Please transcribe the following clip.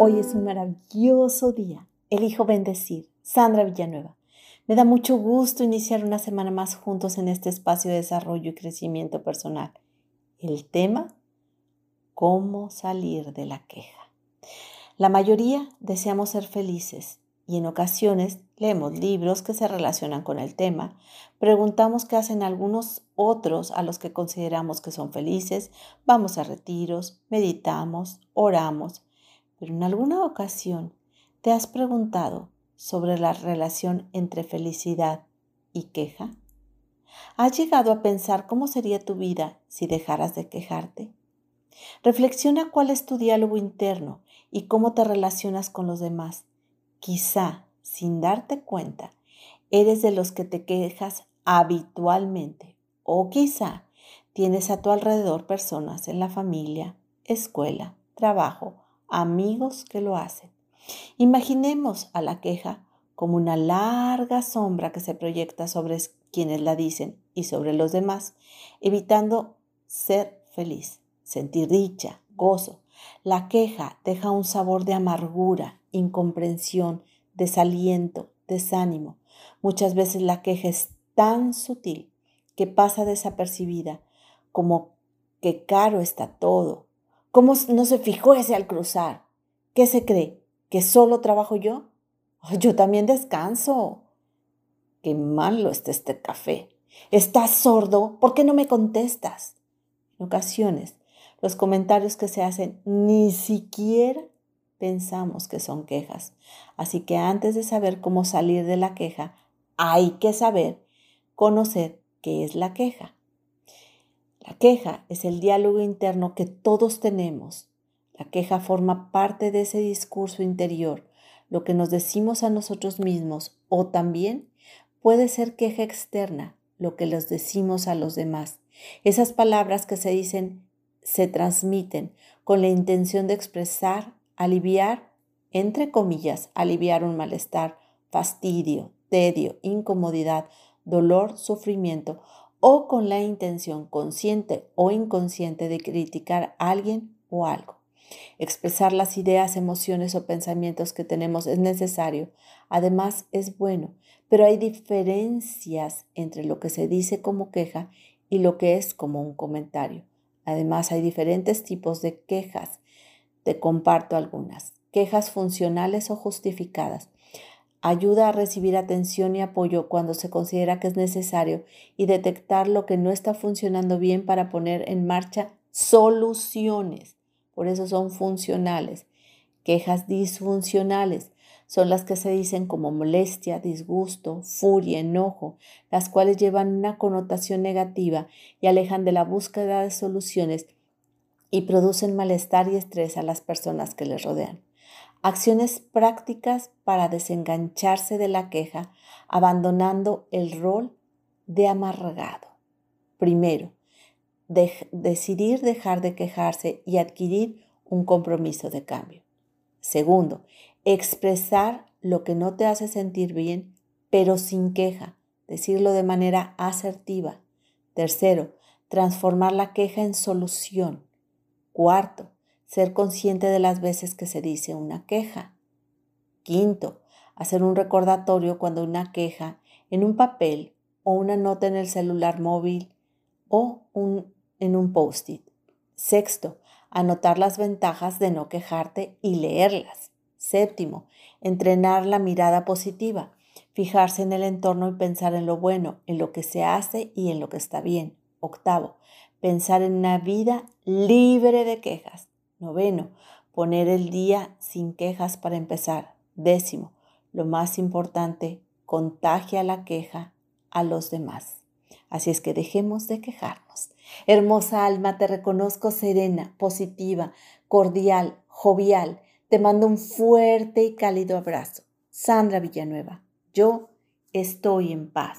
Hoy es un maravilloso día. Elijo bendecir. Sandra Villanueva. Me da mucho gusto iniciar una semana más juntos en este espacio de desarrollo y crecimiento personal. El tema, cómo salir de la queja. La mayoría deseamos ser felices y en ocasiones leemos libros que se relacionan con el tema, preguntamos qué hacen algunos otros a los que consideramos que son felices, vamos a retiros, meditamos, oramos, pero en alguna ocasión te has preguntado sobre la relación entre felicidad y queja? ¿Has llegado a pensar cómo sería tu vida si dejaras de quejarte? Reflexiona cuál es tu diálogo interno y cómo te relacionas con los demás. Quizá, sin darte cuenta, eres de los que te quejas habitualmente o quizá tienes a tu alrededor personas en la familia, escuela, trabajo, amigos que lo hacen. Imaginemos a la queja como una larga sombra que se proyecta sobre quienes la dicen y sobre los demás, evitando ser feliz, sentir dicha, gozo. La queja deja un sabor de amargura, incomprensión, desaliento, desánimo. Muchas veces la queja es tan sutil que pasa desapercibida, como que caro está todo. ¿Cómo no se fijó ese al cruzar? ¿Qué se cree? ¿Que solo trabajo yo? Yo también descanso. Qué malo está este café. ¿Estás sordo? ¿Por qué no me contestas? En ocasiones, los comentarios que se hacen ni siquiera pensamos que son quejas. Así que antes de saber cómo salir de la queja, hay que saber, conocer qué es la queja. La queja es el diálogo interno que todos tenemos la queja forma parte de ese discurso interior, lo que nos decimos a nosotros mismos o también puede ser queja externa, lo que les decimos a los demás. Esas palabras que se dicen se transmiten con la intención de expresar, aliviar, entre comillas, aliviar un malestar, fastidio, tedio, incomodidad, dolor, sufrimiento o con la intención consciente o inconsciente de criticar a alguien o algo. Expresar las ideas, emociones o pensamientos que tenemos es necesario. Además, es bueno, pero hay diferencias entre lo que se dice como queja y lo que es como un comentario. Además, hay diferentes tipos de quejas. Te comparto algunas. Quejas funcionales o justificadas. Ayuda a recibir atención y apoyo cuando se considera que es necesario y detectar lo que no está funcionando bien para poner en marcha soluciones por eso son funcionales. Quejas disfuncionales son las que se dicen como molestia, disgusto, furia, enojo, las cuales llevan una connotación negativa y alejan de la búsqueda de soluciones y producen malestar y estrés a las personas que les rodean. Acciones prácticas para desengancharse de la queja, abandonando el rol de amargado. Primero, decidir dejar de quejarse y adquirir un compromiso de cambio. Segundo, expresar lo que no te hace sentir bien, pero sin queja, decirlo de manera asertiva. Tercero, transformar la queja en solución. Cuarto, ser consciente de las veces que se dice una queja. Quinto, hacer un recordatorio cuando una queja en un papel o una nota en el celular móvil o en un post-it. Sexto, anotar las ventajas de no quejarte y leerlas. Séptimo, entrenar la mirada positiva, fijarse en el entorno y pensar en lo bueno, en lo que se hace y en lo que está bien. Octavo, pensar en una vida libre de quejas. Noveno, poner el día sin quejas para empezar. Décimo, lo más importante, contagia la queja a los demás. Así es que dejemos de quejarnos. Hermosa alma, te reconozco serena, positiva, cordial, jovial. Te mando un fuerte y cálido abrazo. Sandra Villanueva, yo estoy en paz.